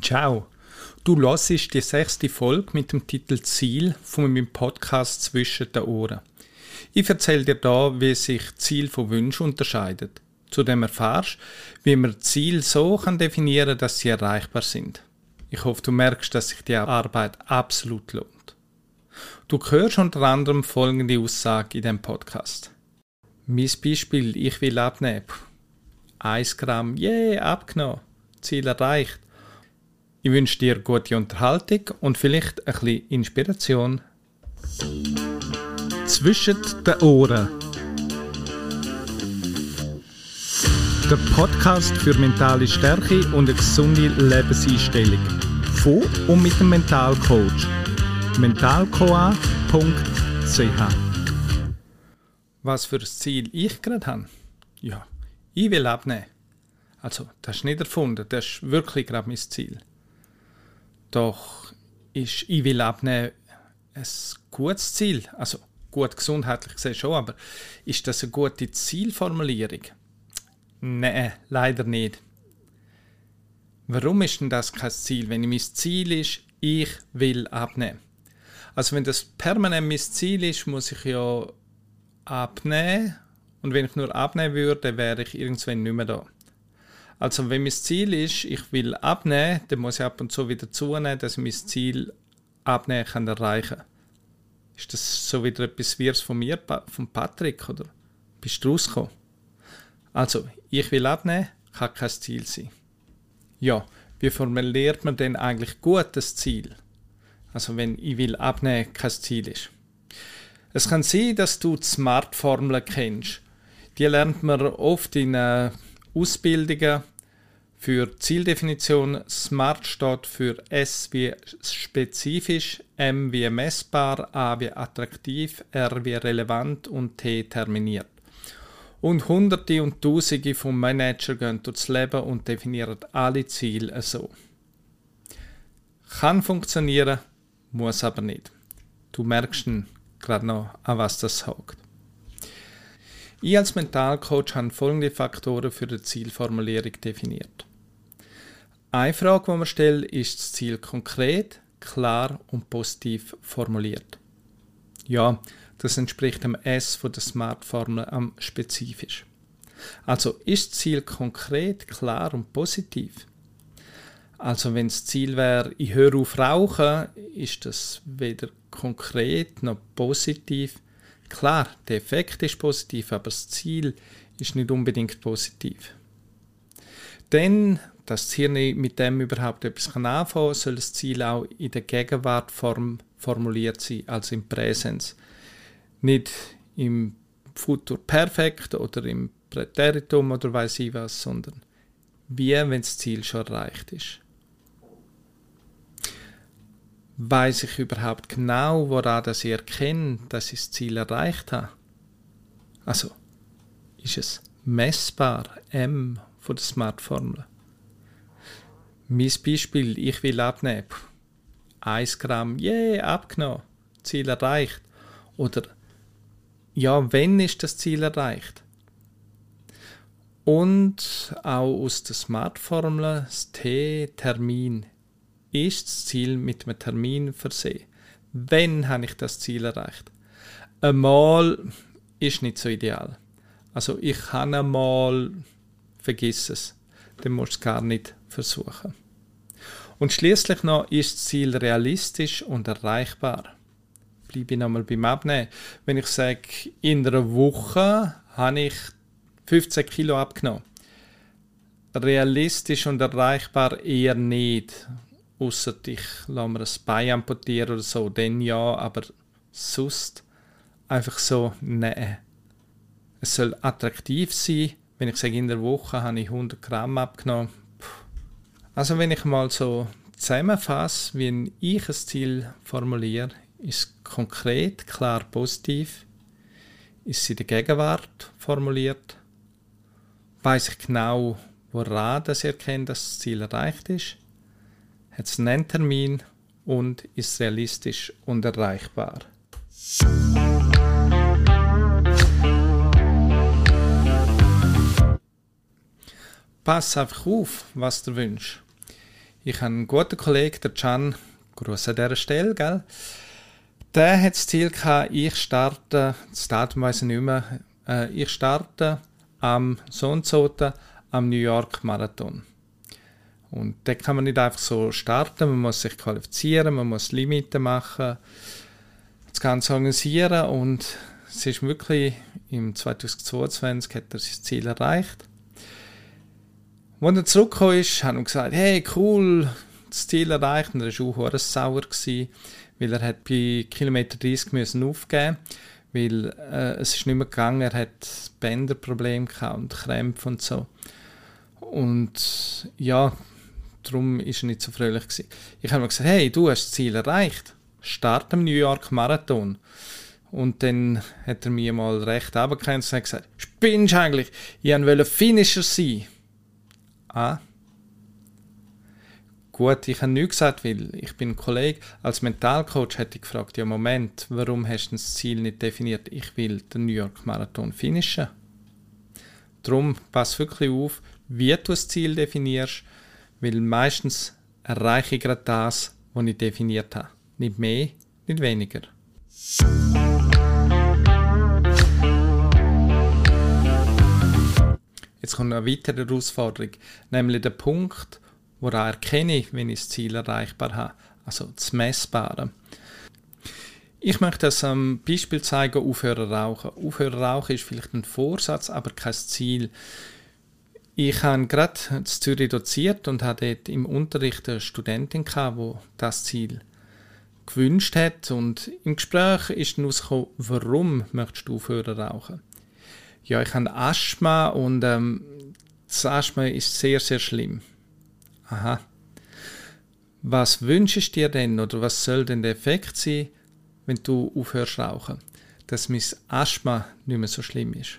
Ciao. Du hörst die sechste Folge mit dem Titel Ziel von meinem Podcast Zwischen den Ohren. Ich erzähle dir da, wie sich Ziel von Wünschen unterscheidet. Zudem erfährst, wie man Ziel so kann definieren, dass sie erreichbar sind. Ich hoffe, du merkst, dass sich die Arbeit absolut lohnt. Du hörst unter anderem folgende Aussage in dem Podcast. Mein Beispiel, ich will abnehmen. 1 Gramm, yeah, abgenommen. Ziel erreicht. Ich wünsche dir gute Unterhaltung und vielleicht ein bisschen Inspiration. Zwischen den Ohren. Der Podcast für mentale Stärke und eine gesunde Lebenseinstellung. Von und mit dem Mentalcoach. mentalcoa.ch Was für ein Ziel ich gerade habe? Ja, ich will abnehmen. Also, das ist nicht erfunden, das ist wirklich gerade mein Ziel. Doch ist ich will abnehmen ein gutes Ziel. Also gut gesundheitlich gesehen schon, aber ist das eine gute Zielformulierung? Nein, leider nicht. Warum ist denn das kein Ziel? Wenn mein Ziel ist, ich will abnehmen. Also wenn das permanent mein Ziel ist, muss ich ja abnehmen. Und wenn ich nur abnehmen würde, wäre ich irgendwann nicht mehr da. Also wenn mein Ziel ist, ich will abnehmen, dann muss ich ab und zu wieder zunehmen, dass ich mein Ziel abnehmen kann erreichen. Ist das so wieder etwas Wirres von mir, von Patrick, oder bist du rausgekommen? Also, ich will abnehmen, kann kein Ziel sein. Ja, wie formuliert man denn eigentlich gut das Ziel? Also wenn ich will abnehmen kein Ziel ist. Es kann sein, dass du die Smart-Formel kennst. Die lernt man oft in äh, Ausbildungen für Zieldefinition. SMART steht für S wie spezifisch, M wie messbar, A wie attraktiv, R wie relevant und T terminiert. Und Hunderte und Tausende von Managern gehen durchs Leben und definieren alle Ziele so. Kann funktionieren, muss aber nicht. Du merkst gerade noch, an was das hakt. Ich als Mentalcoach habe folgende Faktoren für die Zielformulierung definiert. Eine Frage, die man stellt, ist das Ziel konkret, klar und positiv formuliert. Ja, das entspricht dem S von der Smart-Formel am spezifisch. Also ist das Ziel konkret, klar und positiv? Also wenn das Ziel wäre, ich höre auf rauchen, ist das weder konkret noch positiv, Klar, der Effekt ist positiv, aber das Ziel ist nicht unbedingt positiv. Denn, dass das Hirn mit dem überhaupt etwas anfangen kann, soll das Ziel auch in der Gegenwartform formuliert sein, also im Präsens. Nicht im Futur perfekt oder im Präteritum oder weiß ich was, sondern wie, wenn das Ziel schon erreicht ist weiß ich überhaupt genau, woran das ich erkenne, dass ich das Ziel erreicht habe? Also, ist es messbar, M von der Smart-Formel? Mein Beispiel, ich will abnehmen. 1 Gramm, yeah, abgenommen, Ziel erreicht. Oder, ja, wenn ist das Ziel erreicht? Und auch aus der Smart-Formel das T, Termin, ist das Ziel mit einem Termin versehen. Wenn habe ich das Ziel erreicht? Einmal ist nicht so ideal. Also ich kann einmal, vergiss es, dann musst du es gar nicht versuchen. Und schließlich noch ist das Ziel realistisch und erreichbar. Bleibe ich nochmal beim Abnehmen. Wenn ich sage, in einer Woche habe ich 15 Kilo abgenommen. Realistisch und erreichbar eher nicht außer ich lasse mir ein Bein amputieren oder so, dann ja, aber sonst einfach so, nein. Es soll attraktiv sein. Wenn ich sage, in der Woche habe ich 100 Gramm abgenommen. Also wenn ich mal so zusammenfasse, wie ich ein Ziel formuliere, ist konkret, klar, positiv, ist es in der Gegenwart formuliert, weiß ich genau, woran das erkennt, dass das Ziel erreicht ist hat einen Termin und ist realistisch und erreichbar. Pass einfach auf, was du wünschst. Ich habe einen guten Kollegen, der Can, Gruß an dieser Stelle, gell? Der hat das Ziel gehabt, ich starte, das Datum weiß ich nicht mehr, äh, ich starte am so und so am New York Marathon. Und da kann man nicht einfach so starten, man muss sich qualifizieren, man muss Limiten machen, das Ganze organisieren und es ist wirklich im 2022 hat er sein Ziel erreicht. Als er zurückgekommen ist, hat er gesagt, hey cool, das Ziel erreicht und er war auch sauer, gewesen, weil er hat bei Kilometer 30 müssen aufgeben weil äh, es ist nicht mehr gegangen, er hat Bänderprobleme und Krämpfe und so. Und ja, darum ist er nicht so fröhlich gewesen. Ich habe mir gesagt, hey, du hast das Ziel erreicht, start am New York Marathon. Und dann hat er mir mal recht abgekennst und gesagt, spinnst du eigentlich? Ich wollte Finisher sein. Ah, Gut, ich habe nichts gesagt, weil ich bin ein Kollege. Als Mentalcoach hätte ich gefragt, ja Moment, warum hast du das Ziel nicht definiert? Ich will den New York Marathon finishen. Darum pass wirklich auf, wie du das Ziel definierst, weil meistens erreiche ich gerade das, was ich definiert habe. Nicht mehr, nicht weniger. Jetzt kommt eine weitere Herausforderung, nämlich der Punkt, woran erkenne wenn ich das Ziel erreichbar habe, also das Messbare. Ich möchte das am Beispiel zeigen, aufhören rauchen. Aufhören rauchen ist vielleicht ein Vorsatz, aber kein Ziel. Ich habe gerade in Zürich doziert und hatte dort im Unterricht eine Studentin, die das Ziel gewünscht hat. Und im Gespräch ist dann rausgekommen, warum möchtest du aufhören rauchen? Ja, ich habe Asthma und ähm, das Asthma ist sehr, sehr schlimm. Aha. Was wünschst du dir denn oder was soll denn der Effekt sein, wenn du aufhörst rauchen? Dass mein Asthma nicht mehr so schlimm ist.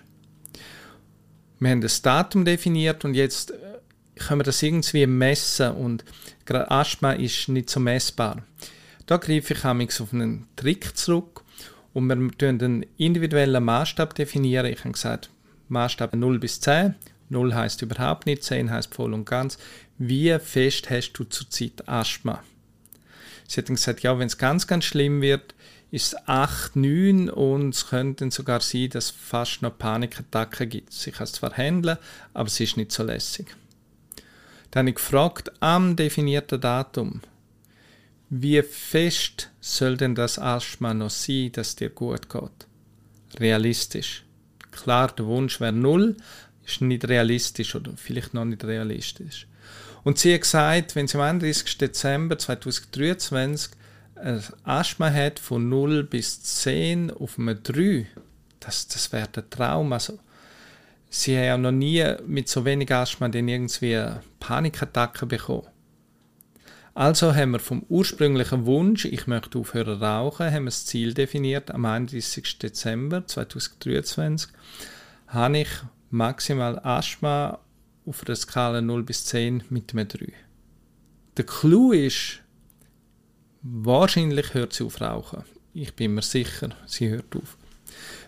Wir haben das Datum definiert und jetzt äh, können wir das irgendwie messen und gerade Asthma ist nicht so messbar. Da greife ich auf einen Trick zurück und wir definieren einen individuellen Maßstab definieren. Ich habe gesagt, Maßstab 0 bis 10 0 heißt überhaupt nicht, 10 heißt voll und ganz. Wie fest hast du zurzeit Asthma? Sie hat gesagt, ja, wenn es ganz, ganz schlimm wird, ist es 8, 9 und es könnte sogar sein, dass es fast noch Panikattacken gibt. Sie kann es zwar handeln, aber es ist nicht so lässig. Dann habe ich gefragt, am definierten Datum, wie fest soll denn das Asthma noch sein, dass dir gut geht? Realistisch. Klar, der Wunsch wäre null, ist nicht realistisch oder vielleicht noch nicht realistisch. Und sie hat gesagt, wenn sie am 31. Dezember 2023 ein Asthma hat von 0 bis 10 auf einem 3, das, das wäre der Traum. Also, sie haben ja noch nie mit so wenig Asthma dann irgendwie Panikattacken bekommen. Also haben wir vom ursprünglichen Wunsch, ich möchte aufhören rauchen, haben wir das Ziel definiert. Am 31. Dezember 2023 habe ich maximal Asthma auf einer Skala 0 bis 10 mit einem 3. Der Clou ist, wahrscheinlich hört sie auf rauchen. Ich bin mir sicher, sie hört auf.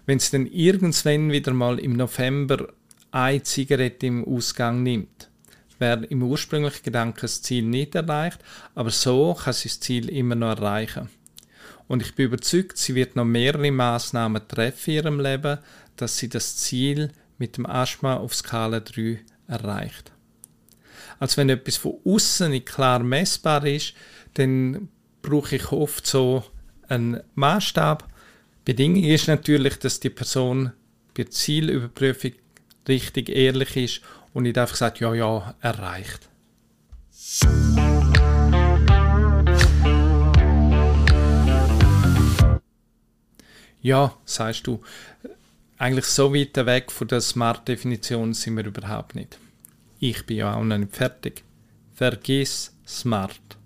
Wenn sie dann irgendwann wieder mal im November eine Zigarette im Ausgang nimmt, wäre im ursprünglichen Gedanken das Ziel nicht erreicht, aber so kann sie das Ziel immer noch erreichen. Und ich bin überzeugt, sie wird noch mehrere Maßnahmen treffen in ihrem Leben, dass sie das Ziel mit dem Asthma auf Skala 3 erreicht. Als wenn etwas von außen nicht klar messbar ist, dann brauche ich oft so einen Maßstab. Bedingung ist natürlich, dass die Person bei der Zielüberprüfung richtig ehrlich ist und nicht einfach sagt, ja, ja, erreicht. Ja, sagst du, eigentlich so weit weg von der Smart-Definition sind wir überhaupt nicht. Ich bin ja auch noch nicht fertig. Vergiss Smart.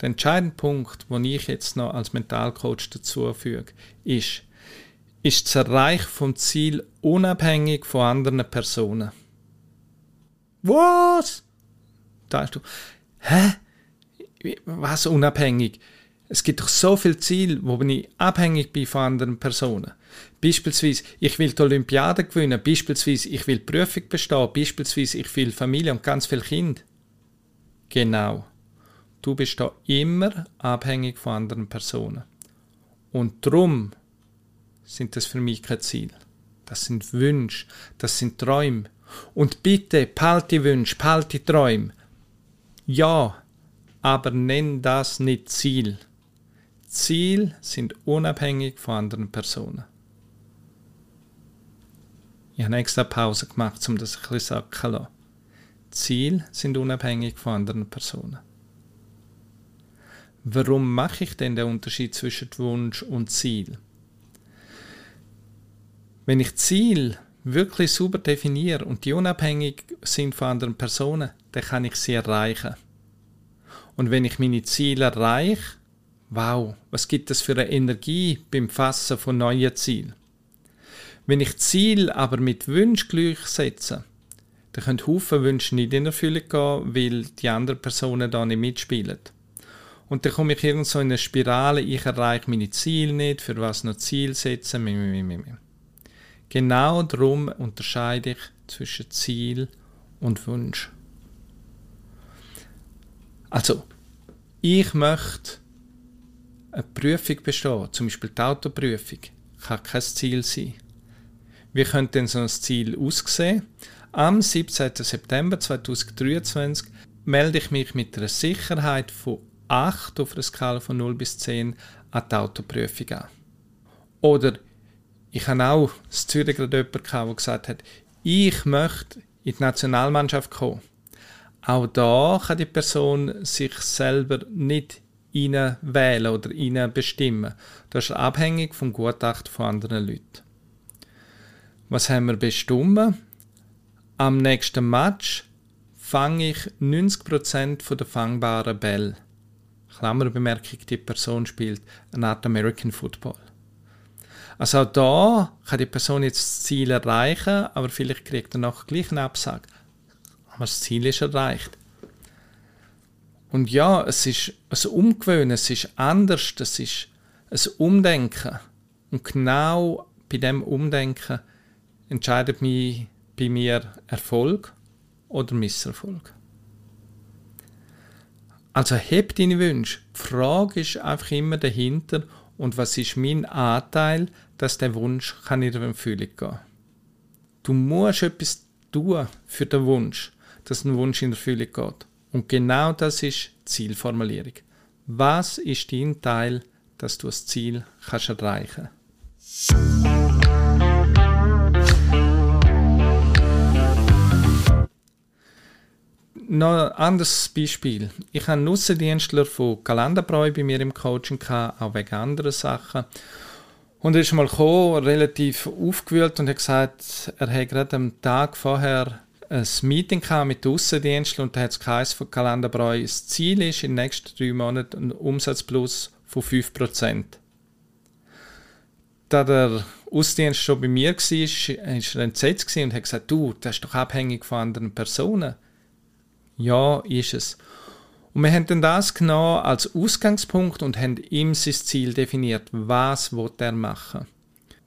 Der entscheidende Punkt, den ich jetzt noch als Mentalcoach dazu füge, ist, ist das Erreichen vom Ziel unabhängig von anderen Personen. Was? Da hast du, hä? Was unabhängig? Es gibt doch so viele Ziele, wo ich abhängig bin von anderen Personen. Beispielsweise, ich will die Olympiade gewinnen, beispielsweise, ich will die Prüfung bestehen, beispielsweise, ich will Familie und ganz viele Kinder. Genau. Du bist da immer abhängig von anderen Personen. Und drum sind das für mich kein Ziel. Das sind Wünsche, das sind Träume. Und bitte, die Wünsche, die Träume. Ja, aber nenn das nicht Ziel. Ziel sind unabhängig von anderen Personen. Ich habe extra Pause gemacht, um das ein bisschen sacken zu lassen. Ziel sind unabhängig von anderen Personen. Warum mache ich denn den Unterschied zwischen Wunsch und Ziel? Wenn ich Ziel wirklich super definiere und die unabhängig sind von anderen Personen, dann kann ich sie erreichen. Und wenn ich meine Ziele erreiche, wow, was gibt es für eine Energie beim Fassen von neuen Zielen? Wenn ich Ziel aber mit Wunsch gleichsetze, dann können Haufen Wünsche nicht in Erfüllung gehen, weil die anderen Personen da nicht mitspielen. Und dann komme ich irgend so in eine Spirale, ich erreiche meine Ziele nicht, für was noch Ziel setzen. Genau darum unterscheide ich zwischen Ziel und Wunsch. Also, ich möchte eine Prüfung bestehen, zum Beispiel die Autoprüfung, kann kein Ziel sein. Wie könnte denn so ein Ziel aussehen? Am 17. September 2023 melde ich mich mit einer Sicherheit von 8 auf einer Skala von 0 bis 10 an die Autoprüfung an. Oder ich habe auch in Zürich gerade jemanden der gesagt hat, ich möchte in die Nationalmannschaft kommen. Auch da kann die Person sich selber nicht wählen oder bestimmen. Das ist abhängig vom Gutachten von anderen Leuten. Was haben wir bestimmt? Am nächsten Match fange ich 90% der fangbaren Bälle. Klammerbemerkung, die Person spielt eine Art American Football. Also auch da kann die Person jetzt das Ziel erreichen, aber vielleicht kriegt er noch gleich eine Absage aber das Ziel ist erreicht. Und ja, es ist ein Umgewöhnen, es ist anders, es ist ein Umdenken. Und genau bei dem Umdenken entscheidet mich bei mir Erfolg oder Misserfolg. Also heb deine Wünsche. Die Frage ist einfach immer dahinter und was ist mein Anteil, dass der Wunsch kann in Erfüllung gehen. Du musst etwas tun für den Wunsch dass ein Wunsch in Erfüllung geht. Und genau das ist Zielformulierung. Was ist dein Teil, dass du das Ziel kannst erreichen Noch ein anderes Beispiel. Ich habe einen Aussendienstler von Kalenderbräu bei mir im Coaching, gehabt, auch wegen anderen Sachen. Und er ist mal gekommen, relativ aufgewühlt und hat gesagt, er hat gerade am Tag vorher ein Meeting mit Aussendiensten und da hat es geheißen von Kalenderbräu, das Ziel ist in den nächsten drei Monaten ein Umsatzplus von 5%. Da der Außendienst schon bei mir war, war er entsetzt und hat gesagt, du, das ist doch abhängig von anderen Personen. Ja, ist es. Und wir haben dann das genommen als Ausgangspunkt und haben ihm sein Ziel definiert. Was will er machen?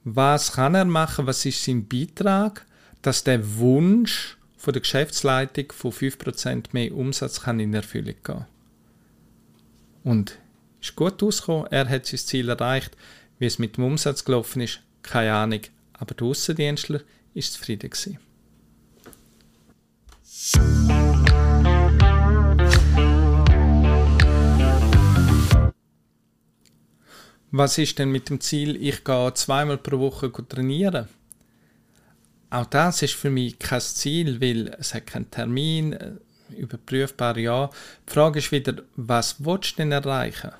Was kann er machen? Was ist sein Beitrag, dass der Wunsch von der Geschäftsleitung von 5% mehr Umsatz kann in Erfüllung gehen. Und ist gut ausgekommen, er hat sein Ziel erreicht. Wie es mit dem Umsatz gelaufen ist, keine Ahnung. Aber der Aussendienstler ist zufrieden gewesen. Was ist denn mit dem Ziel, ich gehe zweimal pro Woche trainieren? Auch das ist für mich kein Ziel, weil es hat keinen Termin, äh, überprüfbar ja. Die Frage ist wieder, was willst du denn erreichen?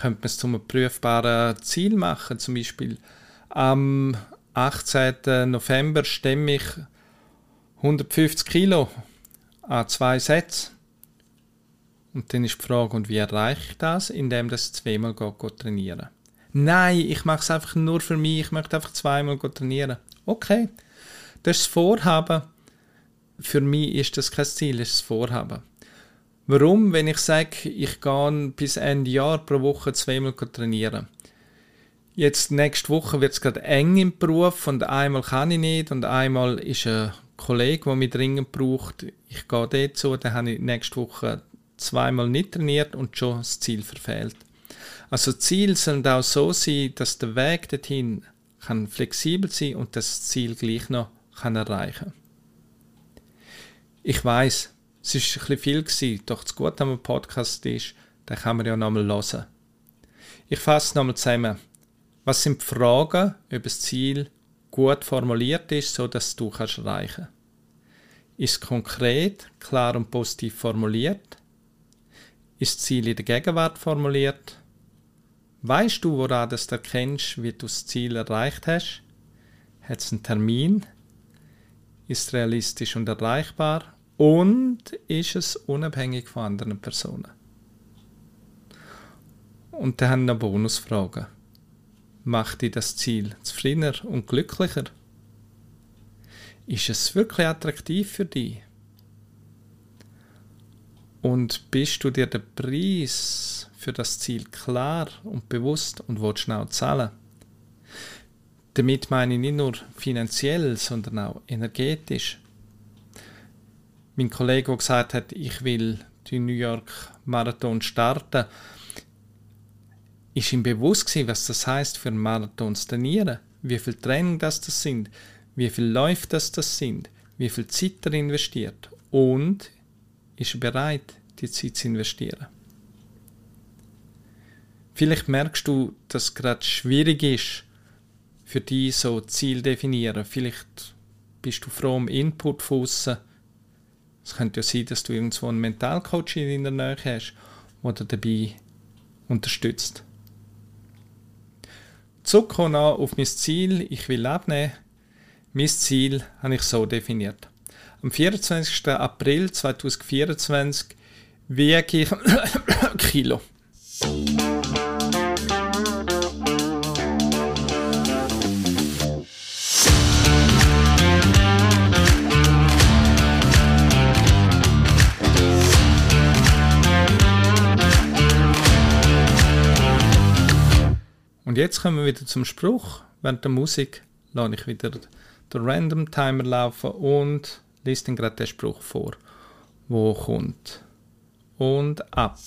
Könnte man es zu einem prüfbaren Ziel machen? Zum Beispiel am 18. November stemme ich 150 Kilo an zwei Sätzen. Und dann ist die Frage, und wie erreiche ich das? Indem ich zweimal trainieren Nein, ich mache es einfach nur für mich, ich möchte einfach zweimal trainieren. Okay, das ist das Vorhaben. Für mich ist das kein Ziel, das ist das Vorhaben. Warum? Wenn ich sage, ich gehe bis Ende Jahr pro Woche zweimal trainieren. Jetzt nächste Woche wird es gerade eng im Beruf und einmal kann ich nicht und einmal ist eine Kollege, der mich dringend braucht, ich gehe so, dann habe ich nächste Woche zweimal nicht trainiert und schon das Ziel verfehlt. Also Ziel sollen auch so sein, dass der Weg dorthin kann flexibel sein und das Ziel gleich noch kann erreichen. Ich weiß, es ist ein bisschen viel gewesen, doch das Gute am Podcast ist, den kann man ja nochmal hören. Ich fasse nochmal zusammen. Was sind die Fragen, ob das Ziel gut formuliert ist, so dass du kannst erreichen? Ist konkret, klar und positiv formuliert? Ist das Ziel in der Gegenwart formuliert? Weißt du, woran du erkennst, wie du das Ziel erreicht hast? Hat es einen Termin? Ist realistisch und erreichbar? Und ist es unabhängig von anderen Personen? Und dann haben wir noch Bonusfragen. Macht dich das Ziel zufriedener und glücklicher? Ist es wirklich attraktiv für dich? Und bist du dir den Preis für das Ziel klar und bewusst und willst schnell zahlen? Damit meine ich nicht nur finanziell, sondern auch energetisch. Mein Kollege, der gesagt hat, ich will den New York Marathon starten, ist ihm bewusst gewesen, was das heißt für einen Marathon zu trainieren, wie viel Training das, das sind, wie viel Läufe das, das sind, wie viel Zeit er investiert und ist er bereit, die Zeit zu investieren. Vielleicht merkst du, dass es gerade schwierig ist, für dich so Ziel definieren. Vielleicht bist du froh um Input von aussen. Es könnte ja sein, dass du irgendwo einen Mentalcoach in der Nähe hast, der dir dabei unterstützt. Zurückkommen auf mein Ziel, ich will abnehmen. Mein Ziel habe ich so definiert. Am 24. April 2024 wiege ich Kilo. Und jetzt kommen wir wieder zum Spruch. Während der Musik lasse ich wieder den Random Timer laufen und lese dann gerade den Spruch vor, wo kommt. Und ab.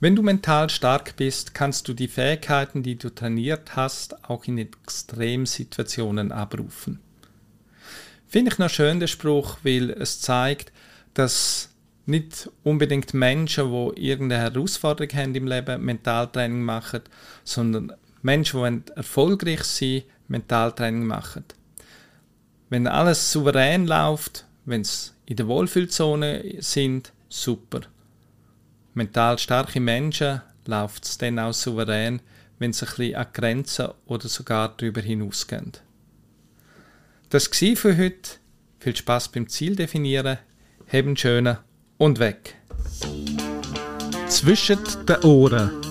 Wenn du mental stark bist, kannst du die Fähigkeiten, die du trainiert hast, auch in Extremsituationen abrufen. Finde ich noch schön der Spruch, weil es zeigt, dass nicht unbedingt Menschen, die irgendeine Herausforderung haben im Leben, Mentaltraining machen, sondern Menschen, die erfolgreich sind, Mentaltraining machen. Wenn alles souverän läuft, wenn es in der Wohlfühlzone sind, super. Mental starke Menschen läuft es dann auch souverän, wenn sie ein bisschen an Grenzen oder sogar darüber hinausgehen. Das war für heute. Viel Spaß beim Ziel definieren. Haben schönen und weg. Zwischen den Ohren.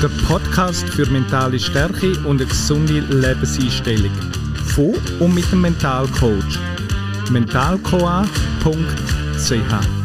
Der Podcast für mentale Stärke und eine gesunde Lebenseinstellung. Von und mit dem Mentalcoach. mentalcoa.ch